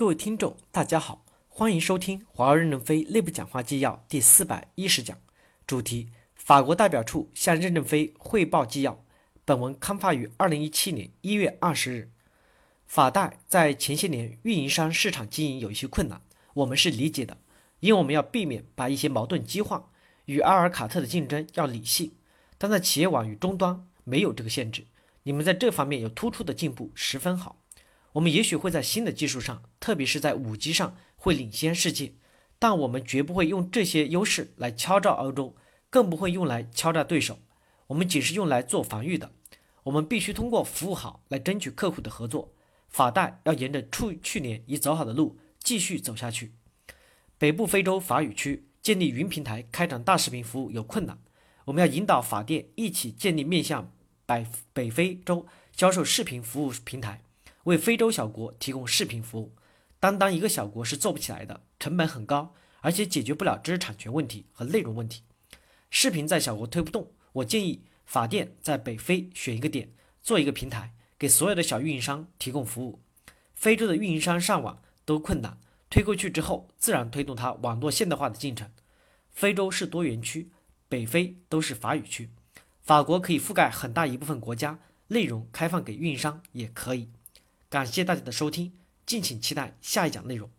各位听众，大家好，欢迎收听华为任正非内部讲话纪要第四百一十讲，主题：法国代表处向任正非汇报纪要。本文刊发于二零一七年一月二十日。法代在前些年运营商市场经营有一些困难，我们是理解的，因为我们要避免把一些矛盾激化，与阿尔卡特的竞争要理性。但在企业网与终端没有这个限制，你们在这方面有突出的进步，十分好。我们也许会在新的技术上，特别是在五 G 上会领先世界，但我们绝不会用这些优势来敲诈欧洲，更不会用来敲诈对手。我们仅是用来做防御的。我们必须通过服务好来争取客户的合作。法代要沿着去去年已走好的路继续走下去。北部非洲法语区建立云平台开展大视频服务有困难，我们要引导法电一起建立面向北北非洲销售视频服务平台。为非洲小国提供视频服务，单单一个小国是做不起来的，成本很高，而且解决不了知识产权问题和内容问题。视频在小国推不动，我建议法电在北非选一个点，做一个平台，给所有的小运营商提供服务。非洲的运营商上网都困难，推过去之后，自然推动它网络现代化的进程。非洲是多元区，北非都是法语区，法国可以覆盖很大一部分国家，内容开放给运营商也可以。感谢大家的收听，敬请期待下一讲内容。